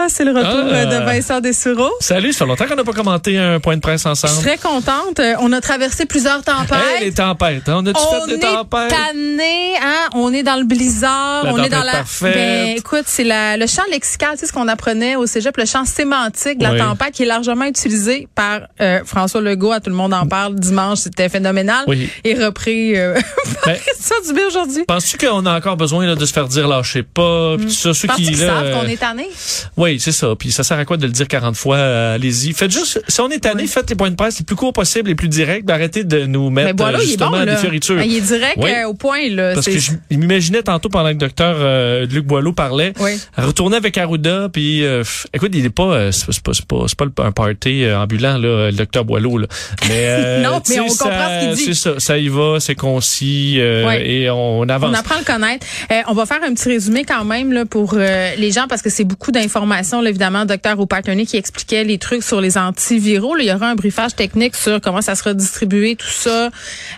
Ah, c'est le retour Ah. euh, de Vincent Dessureau. Salut, ça fait longtemps qu'on n'a pas commenté un point de presse Je suis ensemble. très contente. Euh, On a traversé plusieurs tempêtes. Hey, les tempêtes, hein? on a-tu on fait des est tempêtes? tanné, hein? On est dans le blizzard, La on est dans la. parfaite. Ben, écoute, c'est la, le champ lexical, tu sais ce qu'on apprenait au cégep, le champ sémantique de la Oui. tempête qui est largement utilisé par euh, François Legault. À tout le monde en parle dimanche, c'était phénoménal. Oui. Et repris euh, par Ben, Christian Dubé aujourd'hui. Penses-tu qu'on a encore besoin là, de se faire dire lâchez pas, puis tout ça, ceux qui là, savent qu'on est tanné? Oui, c'est ça. Puis ça sert à quoi de le dire 40 fois? Euh, Allez-y, faites juste. Si on est tanné, faites les points de presse les plus courts possibles, les plus directs. ben, arrêtez de nous mettre voilà, euh, il est justement bon, des fioritures. Ben, il est direct Oui. euh, au point, là. Parce que je m'imaginais tantôt pendant que le docteur Luc Boileau parlait, Oui. retourner avec Arruda, puis écoute, il est pas, c'est pas, c'est pas, c'est pas, un party ambulant là, le docteur Boileau là. Mais Non, mais on comprend ce qu'il dit. C'est ça, ça y va, c'est concis Oui. et on, avance. On apprend à le connaître. On va faire un petit résumé quand même là, pour les gens parce que c'est beaucoup d'informations. Là, évidemment, docteur O'Patterney qui expliquait les trucs sur les antiviraux. Là, il y aura un briefage technique sur comment ça sera distribué, tout ça.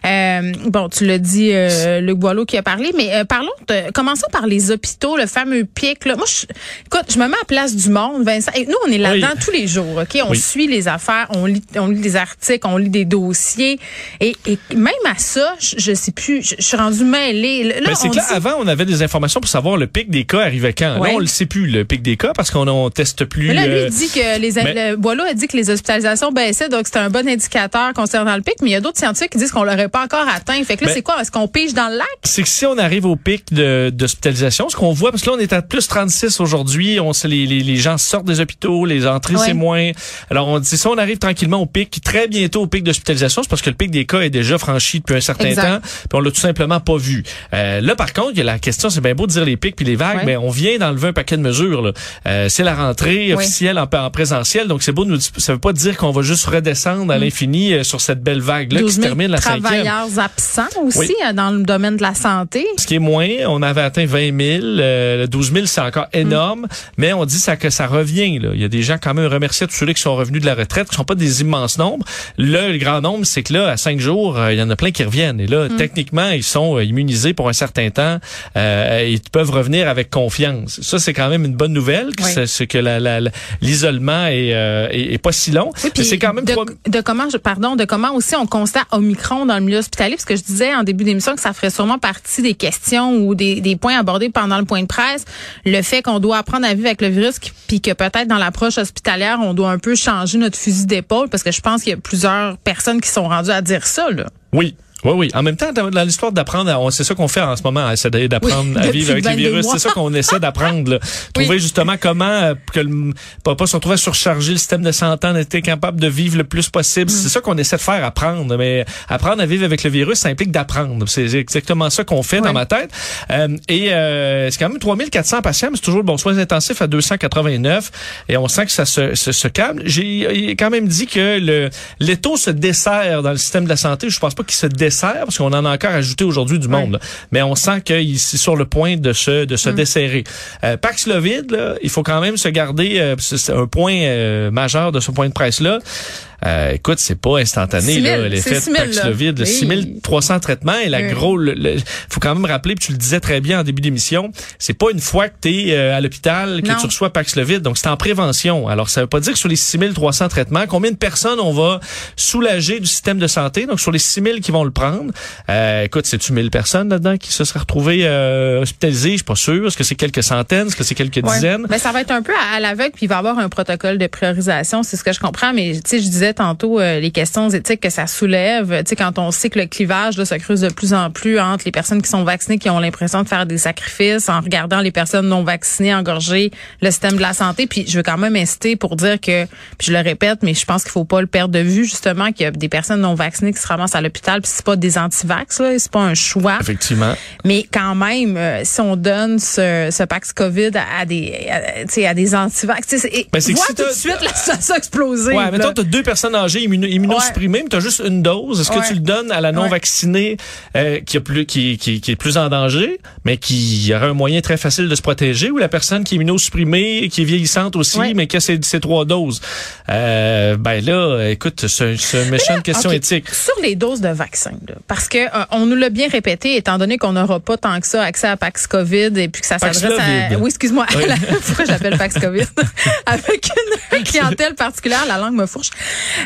Euh, bon, tu l'as dit, euh, Luc Boileau qui a parlé, mais euh, parlons, de, commençons par les hôpitaux, le fameux pic. Là. Moi, je, écoute, je me mets à la place du monde, Vincent. Et nous, on est là-dedans Oui. tous les jours, ok? On Oui. suit les affaires, on lit, on lit des articles, on lit des dossiers, et, et même à ça, je, je sais plus, je, je suis rendue mêlée. Là, Ben, c'est que là, dit- avant, on avait des informations pour savoir le pic des cas arrivait quand. Ouais. Là, on le sait plus, le pic des cas, parce qu'on on teste plus. Mais là, lui, euh, il dit que les, mais- le, Boileau a dit que les hospitalisations baissaient, donc c'est un bon indicateur concernant le pic, mais il y a d'autres scientifiques qui disent qu'on l'aurait pas encore atteint. Fait que là, c'est quoi? Est-ce qu'on pige dans le lac? c'est que si on arrive au pic d'hospitalisation, ce qu'on voit, parce que là, on est à plus 36 aujourd'hui, on sait, les, les, les gens sortent des hôpitaux, les entrées, Ouais. c'est moins. Alors, on dit, si on arrive tranquillement au pic, très bientôt au pic d'hospitalisation, c'est parce que le pic des cas est déjà franchi depuis un certain Exact. temps, puis on l'a tout simplement pas vu. Euh, là, par contre, la question, c'est bien beau de dire les pics puis les vagues, Ouais. mais on vient d'enlever un paquet de mesures. là. Euh, c'est la rentrée officielle en, en présentiel, donc c'est beau, nous, ça veut pas dire qu'on va juste redescendre à l'infini euh, sur cette belle vague-là qui 12 se 000 termine la cinquième. travailleurs absents aussi Oui. euh, dans le domaine de la santé. Ce qui est moins, on avait atteint 20 000. Euh, le 12 000, c'est encore énorme, mais on dit ça que ça revient. Là. Il y a des gens quand même remercier tous ceux qui sont revenus de la retraite, qui sont pas des immenses nombres. Là, le grand nombre, c'est que là, à cinq jours, euh, il y en a plein qui reviennent. Et là, techniquement, ils sont euh, immunisés pour un certain temps. Euh, ils peuvent revenir avec confiance. Ça, c'est quand même une bonne nouvelle. Oui. C'est- que l'isolement est, euh, est, est pas si long. Oui, c'est quand même de, trois- de comment, je, pardon, de comment aussi on constate Omicron dans le milieu hospitalier, parce que je disais en début d'émission que ça ferait sûrement partie des questions ou des, des points abordés pendant le point de presse, le fait qu'on doit apprendre à vivre avec le virus, puis que peut-être dans l'approche hospitalière, on doit un peu changer notre fusil d'épaule, parce que je pense qu'il y a plusieurs personnes qui sont rendues à dire ça. Là. Oui. Oui, oui. En même temps, dans l'histoire d'apprendre, c'est ça qu'on fait en ce moment, essayer d'apprendre Oui, à vivre avec les 22 virus. C'est ça qu'on essaie d'apprendre. Trouver justement comment euh, que le, pas, pas se retrouver à surcharger le système de santé, en être capable de vivre le plus possible. Mm. C'est ça qu'on essaie de faire, apprendre. Mais apprendre à vivre avec le virus, ça implique d'apprendre. C'est exactement ça qu'on fait dans ma tête. Euh, et euh, c'est quand même 3400 patients, mais c'est toujours le bon soins intensifs à 289. Et on sent que ça se, se, se calme. J'ai quand même dit que le l'étau se dessert dans le système de la santé. Je pense pas qu'il se dessert parce qu'on en a encore ajouté aujourd'hui du monde. là. Mais on sent qu'il est sur le point de se de se desserrer. Euh, Paxlovid, là, il faut quand même se garder. euh, c'est un point euh, majeur de ce point de presse là. Euh, écoute, c'est pas instantané 6 000, là, l'effet c'est 6 de 000, là. Paxlovid, Oui. 6300 traitements et la Oui. gros le, le- faut quand même rappeler puis tu le disais très bien en début d'émission, c'est pas une fois que tu es à l'hôpital que Non. tu reçois Paxlovid, donc c'est en prévention. Alors ça veut pas dire que sur les 6300 traitements, combien de personnes on va soulager du système de santé Donc sur les 6000 qui vont le prendre, euh, écoute, c'est-tu 1000 personnes là-dedans qui se seraient retrouvées euh, hospitalisées, je suis pas sûr, est-ce que c'est quelques centaines, est-ce que c'est quelques Ouais. dizaines? Ben, ça va être un peu à, à l'aveugle, puis il va y avoir un protocole de priorisation, c'est ce que je comprends. Mais tu sais, je disais disais tantôt euh, les questions éthiques que ça soulève. Tu sais, quand on sait que le clivage là, se creuse de plus en plus entre les personnes qui sont vaccinées, qui ont l'impression de faire des sacrifices, en regardant les personnes non vaccinées engorger le système de la santé. Puis je veux quand même insister pour dire que, puis je le répète, mais je pense qu'il faut pas le perdre de vue justement qu'il y a des personnes non vaccinées qui se ramassent à l'hôpital. Puis c'est pas des antivax, là, c'est pas un choix. Effectivement. Mais quand même, euh, si on donne ce, ce Pax COVID à, des, à, à des antivax, ben, tout de suite la situation exploser. Ouais, mettons, tu as deux personnes âgées immunosupprimées, mais tu as juste une dose. Est-ce que tu le donnes à la non-vaccinée euh, qui, a plus, qui, qui, qui, est plus en danger, mais qui aura un moyen très facile de se protéger, ou la personne qui est immunosupprimée, qui est vieillissante aussi, mais qui a ses, trois doses? Euh, ben là, écoute, c'est une méchante question éthique. Sur les doses de vaccin, là, parce que euh, on nous l'a bien répété, étant donné qu'on n'aura pas tant que ça accès à Pax COVID et puis que ça s'adresse à... Oui, excuse-moi. Pourquoi j'appelle Pax COVID? Avec une clientèle particulière, la langue me fourche.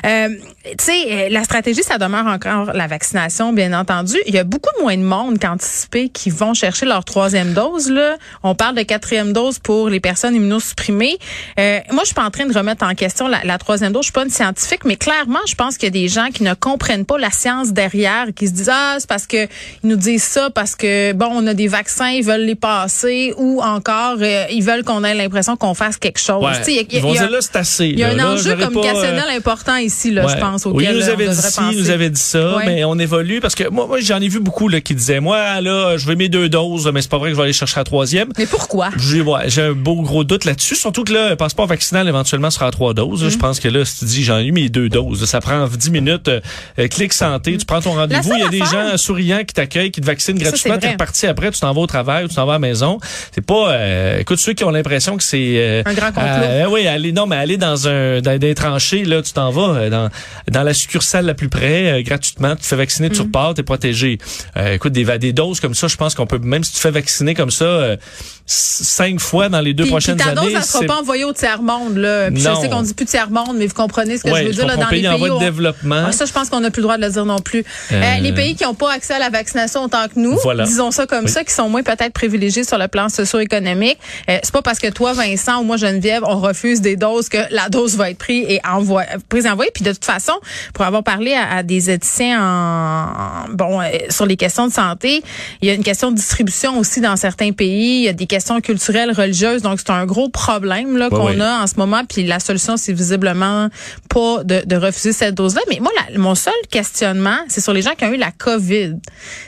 Euh, tu sais, euh, la stratégie, ça demeure encore la vaccination, bien entendu. Il y a beaucoup moins de monde qu'anticipé qui vont chercher leur troisième dose. Là. On parle de quatrième dose pour les personnes immunosupprimées. Euh, moi, je suis pas en train de remettre en question la, la troisième dose. Je suis pas une scientifique, mais clairement, je pense qu'il y a des gens qui ne comprennent pas la science derrière, qui se disent ah c'est parce que ils nous disent ça parce que bon on a des vaccins, ils veulent les passer, ou encore euh, ils veulent qu'on ait l'impression qu'on fasse quelque chose. Ouais. ils vont dire là c'est assez. Il y a un enjeu communicationnel euh, important ici là, je pense. Oui, il nous avait dit ci, nous avait dit ça, mais on évolue parce que moi, moi j'en ai vu beaucoup là, qui disaient moi là je veux mes deux doses, mais c'est pas vrai que je vais aller chercher la troisième. Mais pourquoi? J'ai ouais, un beau gros doute là-dessus, surtout que là le passeport vaccinal éventuellement sera à trois doses. Je mm. pense que là si tu dis j'en ai eu mes deux doses, ça prend 10 minutes. Euh, euh, clic santé, tu prends ton rendez-vous, il y a des gens souriants qui t'accueillent, qui te vaccinent gratuitement, tu es reparti après, tu t'en vas au travail, tu t'en vas à la maison. C'est pas euh, écoute ceux qui ont l'impression que c'est un grand complot. oui, aller non mais aller dans un dans des tranchées là, tu t'en vas dans dans la succursale la plus près gratuitement, tu te fais vacciner, tu mm. repars, tu es protégé. écoute des des doses comme ça, je pense qu'on peut même si tu te fais vacciner comme ça cinq fois dans les deux prochaines ta années. Dose, ça sera pas envoyée au tiers monde là. Puis je sais qu'on dit plus tiers monde, mais vous comprenez ce que je veux dire là dans les pays. En voie de développement. ça, je pense qu'on n'a plus le droit de le dire non plus. Euh, euh, les pays qui n'ont pas accès à la vaccination autant que nous, disons ça comme ça, qui sont moins peut-être privilégiés sur le plan socio-économique. Euh, c'est pas parce que toi, Vincent ou moi, Geneviève, on refuse des doses que la dose va être prise et envoyée, prise envoyée. Puis de toute façon, pour avoir parlé à, des éthiciens en, bon euh, sur les questions de santé, il y a une question de distribution aussi dans certains pays. Il y a des questions culturelles, religieuses. Donc c'est un gros problème là qu'on a en ce moment. Puis la solution, c'est visiblement pas de, de refuser cette dose-là. Mais moi, la, mon seul questionnement, c'est sur les gens qui ont eu la COVID.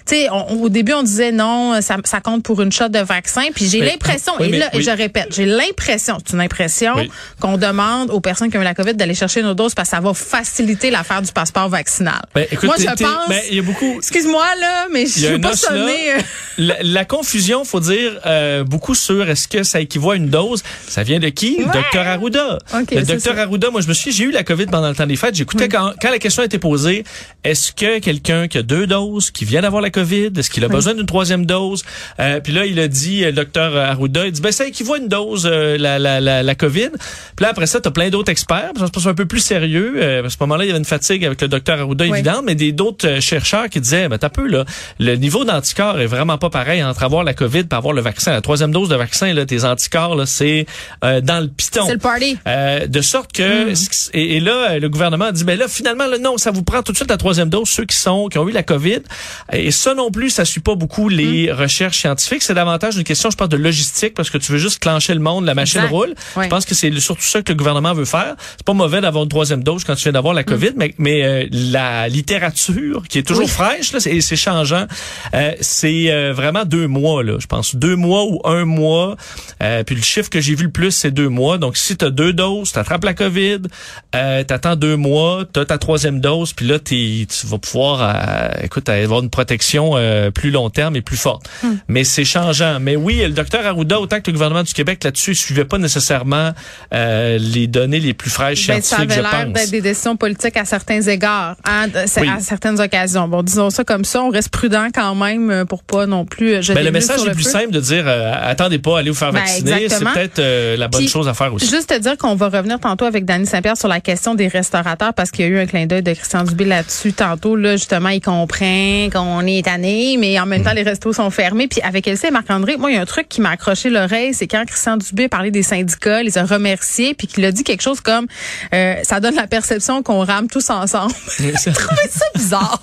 Tu sais, au début, on disait non, ça, ça, compte pour une shot de vaccin. Puis j'ai l'impression, et là, et je répète, j'ai l'impression, c'est une impression qu'on demande aux personnes qui ont eu la COVID d'aller chercher nos doses parce que ça va faciliter l'affaire du passeport vaccinal. Ben, écoute, moi, je pense. Ben, il y a beaucoup. Excuse-moi là, mais je veux pas sonner. Euh. La, la, confusion, faut dire euh, beaucoup sur est-ce que ça équivaut à une dose. Ça vient de qui? Docteur Arruda. le docteur Arruda, moi, je me suis, j'ai eu la COVID pendant le temps des fêtes. J'écoutais quand, quand la question a été posée, est-ce que quelqu'un qui a deux doses, qui vient d'avoir la COVID, est-ce qu'il a besoin d'une troisième dose? Euh, puis là, il a dit, le docteur Arruda, il dit, ben, ça équivaut à une dose, euh, la, la, la, la, COVID. Puis là, après ça, tu as plein d'autres experts. Ça se passe un peu plus sérieux. Euh, à ce moment-là, il y avait une fatigue avec le docteur Arruda, évidemment, mais des d'autres euh, chercheurs qui disaient, ben, t'as peu, là, le niveau d'anticorps est vraiment pas pareil entre avoir la COVID et avoir le vaccin. La troisième dose de vaccin, là, tes anticorps, là, c'est euh, dans le piston. C'est le party. de sorte que, mm. et, et, là, le gouvernement a dit, ben là, finalement, là, non, ça vous prend tout de suite la troisième dose, ceux qui sont, qui ont eu la COVID. Et ça non plus, ça suit pas beaucoup les mm. recherches scientifiques. C'est davantage une question, je pense, de logistique parce que tu veux juste clencher le monde, la machine roule. Je pense que c'est surtout ça que le gouvernement veut faire. C'est pas mauvais d'avoir une troisième dose quand tu viens d'avoir la mm. COVID, mais, mais euh, la littérature qui est toujours fraîche, là, c'est, c'est changeant. Euh, c'est euh, vraiment deux mois, là, je pense. Deux mois ou un mois. puis le chiffre que j'ai vu le plus, c'est deux mois. Donc, si tu as deux doses, tu attrapes la COVID, euh, tu attends deux mois, tu as ta troisième dose, puis là, tu vas pouvoir, écoute, avoir une protection plus long terme et plus forte. Mm. Mais c'est changeant. Mais oui, le docteur Arruda, autant que le gouvernement du Québec là-dessus, suivait pas nécessairement euh, les données les plus fraîches ben, scientifiques, ça avait l'air d'être des décisions politiques à certains égards, hein, à certaines occasions. Bon, disons ça comme ça, on reste prudent quand même euh, pour pas non plus. Ben, le message est plus simple de dire attendez pas, allez vous faire Ben, vacciner. c'est peut-être euh, la bonne Puis, chose à faire aussi. Juste te dire qu'on va revenir tantôt avec Danny Saint-Pierre sur la question des restaurateurs parce qu'il y a eu un clin d'œil de Christian Dubé là-dessus tantôt. Là, justement, il comprend qu'on est tanné, mais en même temps, les restos sont fermés. Puis avec Elsie et Marc-André, moi, il y a un truc qui m'a accroché l'oreille, c'est quand Christian Dubé parlait des syndicats, les a remerciés, puis qu'il a dit quelque chose comme euh, ça donne la perception qu'on rame tous ensemble. J'ai trouvé ça bizarre.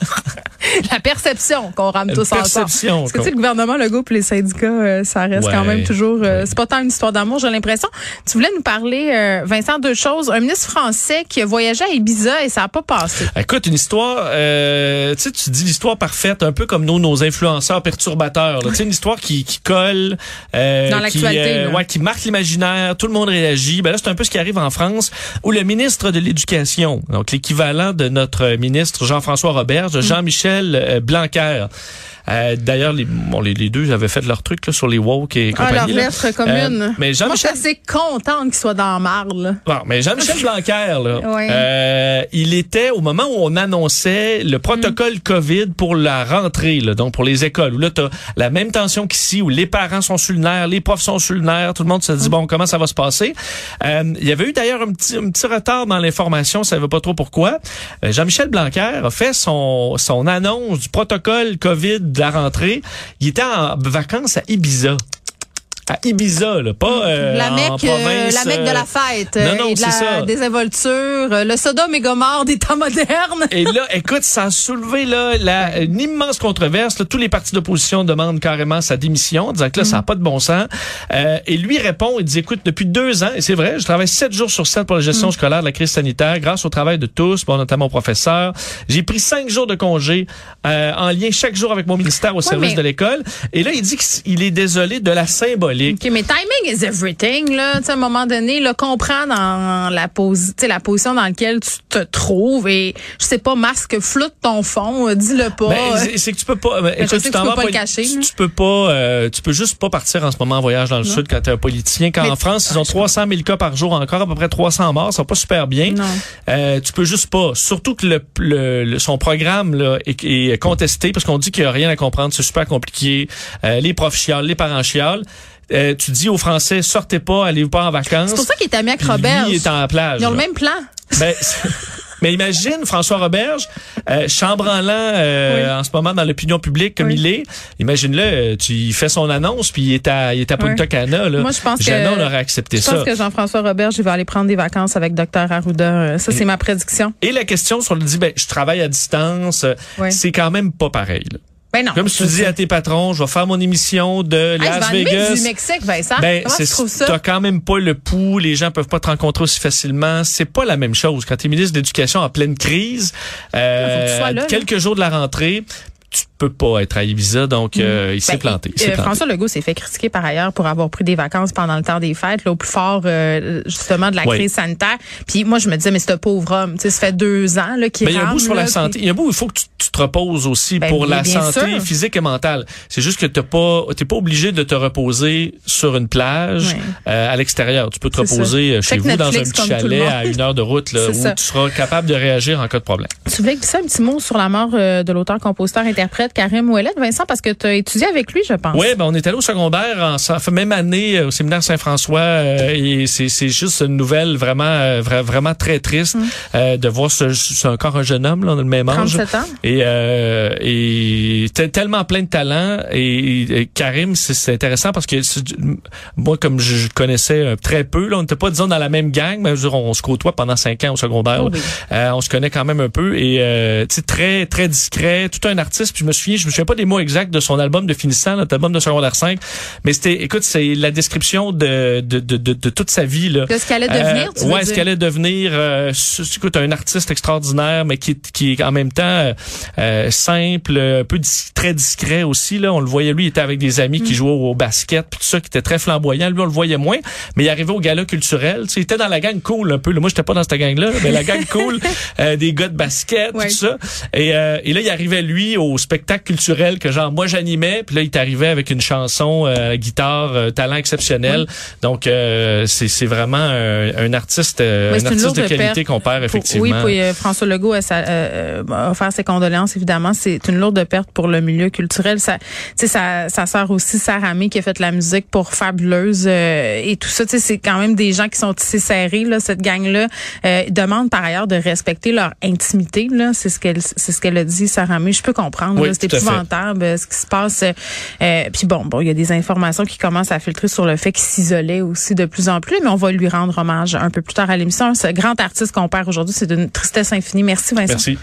la perception qu'on rame tous ensemble. perception Parce que tu sais, le gouvernement, le groupe, les syndicats, euh, ça reste quand même toujours. euh, C'est pas tant une histoire d'amour, j'ai l'impression. Tu voulais nous parler, euh, Vincent, deux choses. Un ministre français qui a voyagé à Ibiza et ça a pas passé. Écoute, une histoire, euh, tu sais, tu dis l'histoire parfaite, un peu comme nos, nos influenceurs perturbateurs. Tu sais, une histoire qui, qui colle, euh, Dans qui, l'actualité, ouais, qui marque l'imaginaire, tout le monde réagit. Ben là, c'est un peu ce qui arrive en France, où le ministre de l'Éducation, donc l'équivalent de notre ministre Jean-François Roberge, Jean-Michel euh, Blanquer. Euh, D'ailleurs, les, bon, les, les deux avaient fait leur truc là, sur les woke et Ah, leur compagnie. lettre commune. Euh, mais Moi, je suis Jean-Michel assez contente qu'il soit dans la marde, là. Bon, mais Jean-Michel Blanquer, là, euh, il était au moment où on annonçait le protocole COVID pour la rentrée, là, donc pour les écoles, où là, t'as la même tension qu'ici, où les parents sont sur le nerf, les profs sont sur le nerf, tout le monde se dit, bon, comment ça va se passer? Il y avait eu d'ailleurs un petit, un petit retard dans l'information, on savait pas trop pourquoi. Jean-Michel Blanquer a fait son, son annonce du protocole COVID de la rentrée. Il était en vacances à Ibiza. À Ibiza, là, pas euh, la en mec, province. la mec de euh, la fête, non, euh, non, et de la ça. désinvolture, euh, le Sodome et Gomorre des temps modernes. Et là, écoute, ça a soulevé là, la, une immense controverse. là. Tous les partis d'opposition demandent carrément sa démission, disant que là, ça n'a pas de bon sens. Euh, et lui répond, il dit, écoute, depuis deux ans, et c'est vrai, je travaille sept jours sur sept pour la gestion scolaire de la crise sanitaire, grâce au travail de tous, bon, notamment aux professeurs. J'ai pris cinq jours de congé euh, en lien chaque jour avec mon ministère au service mais- de l'école. Et là, il dit qu'il est désolé de la symbolique. OK, mais timing is everything, là. Tu sais, à un moment donné, là, comprends dans la, sais, la position dans laquelle tu te trouves et, je sais pas, masque, floute ton fond, euh, dis-le pas. Ben, c'est- que tu peux pas. ben, écoute, tu peux pas le cacher, Tu, peux pas. euh, tu peux juste pas partir en ce moment en voyage dans le sud quand t'es un politicien. Quand Mais- en France, ils ont 300 000 cas par jour, encore à peu près 300 morts, ça va pas super bien. Non. Euh, tu peux juste pas. Surtout que le, le- le- son programme là, est, est contesté parce qu'on dit qu'il y a rien à comprendre, c'est super compliqué. Euh, les profs chialent, les parents chialent. Euh, tu dis aux Français, sortez pas, allez pas en vacances. C'est pour ça qu'il est ami avec Robert. Il est en plage. Ils ont le même plan. Ben, mais imagine François Roberge, euh, chambranlant euh, Oui. en ce moment dans l'opinion publique comme Oui. il est. Imagine-le, tu il fait son annonce puis il est à, il est à Punta Oui. Cana. Là. Moi, je pense que- aurait accepté Je ça. pense que Jean-François Robert, je vais aller prendre des vacances avec Dr Arruda. Euh, Ça, c'est ma prédiction. Et la question sur le dit, ben, je travaille à distance, Oui. c'est quand même pas pareil. là. Ben non. Comme si tu dis à tes patrons, je vais faire mon émission de Hey, Las Vegas. du Mexique, Vincent. Ben, Comment tu trouves ça? t'as quand même pas le pouls, les gens peuvent pas te rencontrer aussi facilement. C'est pas la même chose. Quand tu es ministre de l'Éducation en pleine crise, euh, que là, quelques jours de la rentrée, tu peux pas être à Ibiza, donc euh, il s'est Ben, planté. euh, planté. François Legault s'est fait critiquer par ailleurs pour avoir pris des vacances pendant le temps des fêtes, là, au plus fort euh, justement de la Oui. crise sanitaire. Puis moi, je me disais, mais c'est un pauvre homme. Tu sais, ça fait deux ans là, qu'il Mais il y a un bout sur la santé. Il y a un bout il faut que tu, tu te reposes aussi Ben, pour la santé sûr. physique et mentale. C'est juste que t'as pas, t'es pas obligé de te reposer sur une plage euh, à l'extérieur. Tu peux te reposer ça. euh, chez vous dans un petit chalet à une heure de route là, où ça. tu seras capable de réagir en cas de problème. Tu voulais glisser un petit mot sur la mort de l'auteur, compositeur, interprète Karim Ouellet, Vincent, parce que tu as étudié avec lui, je pense. Oui, ben on est allé au secondaire en même année euh, au séminaire Saint-François euh, et c'est juste une nouvelle vraiment euh, vra- vraiment très triste euh, de voir ce c'est encore un jeune homme là, on a le même âge 37 ans. et euh, et tellement plein de talent et, et Karim c'est intéressant parce que moi comme je, je connaissais très peu là on n'était pas disons dans la même gang mais dire, on se côtoie pendant cinq ans au secondaire Oh oui. On se connaît quand même un peu et euh, très très discret, tout un artiste. Puis je me souviens, je me souviens pas des mots exacts de son album de finissant, notre album de secondaire 5, mais c'était, écoute, c'est la description de de, de, de, toute sa vie là. De ce qu'elle allait devenir, tu veux ouais, ce qu'elle allait devenir. Euh, écoute, un artiste extraordinaire, mais qui qui est en même temps euh, euh, simple, un peu très discret aussi là. On le voyait, lui, il était avec des amis Mm. qui jouaient au, basket, puis tout ça, qui était très flamboyant. Lui, on le voyait moins, mais il arrivait au gala culturel. Tu sais, il était dans la gang cool un peu. là. Moi, j'étais pas dans cette gang-là, mais la gang cool, euh, des gars de basket, tout ça. Et, euh, et là, il arrivait lui au spectacle spectacle culturel que genre moi j'animais, puis là il t'arrivait avec une chanson, euh, guitare, euh, talent exceptionnel. Donc euh, c'est c'est vraiment un, artiste, un artiste de qualité qu'on perd effectivement. oui, puis François Legault a, offert ses condoléances évidemment. C'est une lourde perte pour le milieu culturel. Ça, tu sais, ça, ça sert aussi Sarah May qui a fait la musique pour Fabuleuse et tout ça. Tu sais, c'est quand même des gens qui sont tissés serrés là, cette gang là. demande par ailleurs de respecter leur intimité là. C'est ce qu'elle, c'est ce qu'elle a dit Sarah May. Je peux comprendre. C'est épouvantable ce qui se passe. Euh, puis bon, bon, il y a des informations qui commencent à filtrer sur le fait qu'il s'isolait aussi de plus en plus, mais on va lui rendre hommage un peu plus tard à l'émission. Ce grand artiste qu'on perd aujourd'hui, c'est d'une tristesse infinie. Merci Vincent. Merci.